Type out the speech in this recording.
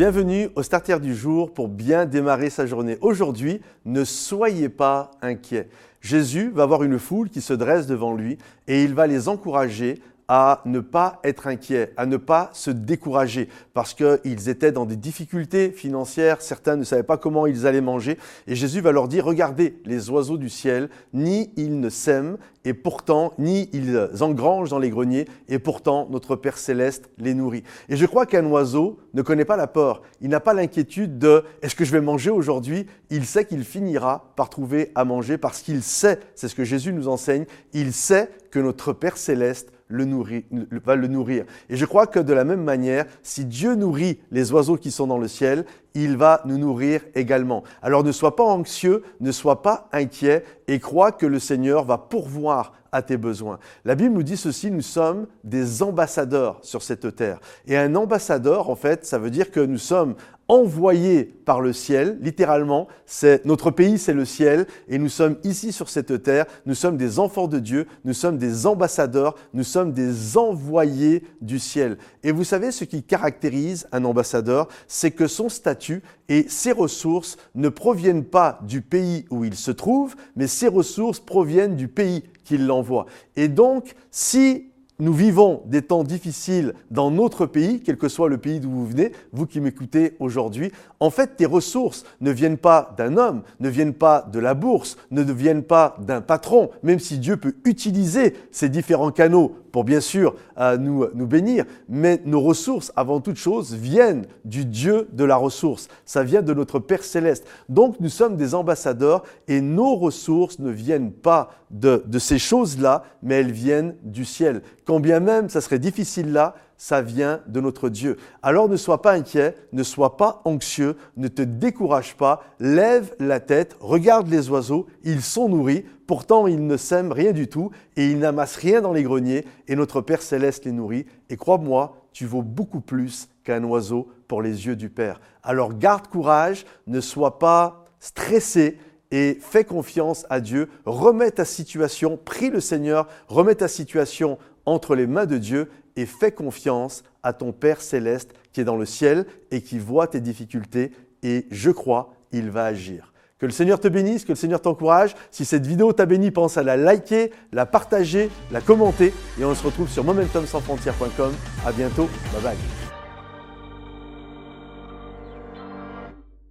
Bienvenue au Starter du jour pour bien démarrer sa journée. Aujourd'hui, ne soyez pas inquiets. Jésus va avoir une foule qui se dresse devant lui et il va les encourager à ne pas être inquiets, à ne pas se décourager, parce qu'ils étaient dans des difficultés financières, certains ne savaient pas comment ils allaient manger, et Jésus va leur dire, regardez les oiseaux du ciel, ni ils ne sèment, et pourtant, ni ils engrangent dans les greniers, et pourtant notre Père céleste les nourrit. Et je crois qu'un oiseau ne connaît pas la peur, il n'a pas l'inquiétude de est-ce que je vais manger aujourd'hui? Il sait qu'il finira par trouver à manger parce qu'il sait, c'est ce que Jésus nous enseigne, il sait que notre Père céleste le nourrir, va le nourrir. Et je crois que de la même manière, si Dieu nourrit les oiseaux qui sont dans le ciel, il va nous nourrir également. Alors ne sois pas anxieux, ne sois pas inquiet et crois que le Seigneur va pourvoir à tes besoins. La Bible nous dit ceci, nous sommes des ambassadeurs sur cette terre. Et un ambassadeur, en fait, ça veut dire que nous sommes envoyés par le ciel, littéralement, c'est notre pays, c'est le ciel, et nous sommes ici sur cette terre, nous sommes des enfants de Dieu, nous sommes des ambassadeurs, nous sommes des envoyés du ciel. Et vous savez ce qui caractérise un ambassadeur, c'est que son statut et ses ressources ne proviennent pas du pays où il se trouve, mais ses ressources proviennent du pays qu'il l'envoie. Et donc, si nous vivons des temps difficiles dans notre pays, quel que soit le pays d'où vous venez, vous qui m'écoutez aujourd'hui, en fait, tes ressources ne viennent pas d'un homme, ne viennent pas de la bourse, ne viennent pas d'un patron, même si Dieu peut utiliser ces différents canaux pour bien sûr euh, nous, nous bénir, mais nos ressources, avant toute chose, viennent du Dieu de la ressource. Ça vient de notre Père céleste. Donc nous sommes des ambassadeurs et nos ressources ne viennent pas de, de ces choses-là, mais elles viennent du ciel. Quand bien même ça serait difficile là, ça vient de notre Dieu. Alors ne sois pas inquiet, ne sois pas anxieux, ne te décourage pas, lève la tête, regarde les oiseaux, ils sont nourris, pourtant ils ne sèment rien du tout et ils n'amassent rien dans les greniers et notre Père céleste les nourrit. Et crois-moi, tu vaux beaucoup plus qu'un oiseau pour les yeux du Père. Alors garde courage, ne sois pas stressé, et fais confiance à Dieu, remets ta situation, prie le Seigneur, remets ta situation entre les mains de Dieu et fais confiance à ton Père céleste qui est dans le ciel et qui voit tes difficultés et je crois, il va agir. Que le Seigneur te bénisse, que le Seigneur t'encourage. Si cette vidéo t'a béni, pense à la liker, la partager, la commenter et on se retrouve sur momentumsansfrontières.com. À bientôt. Bye bye.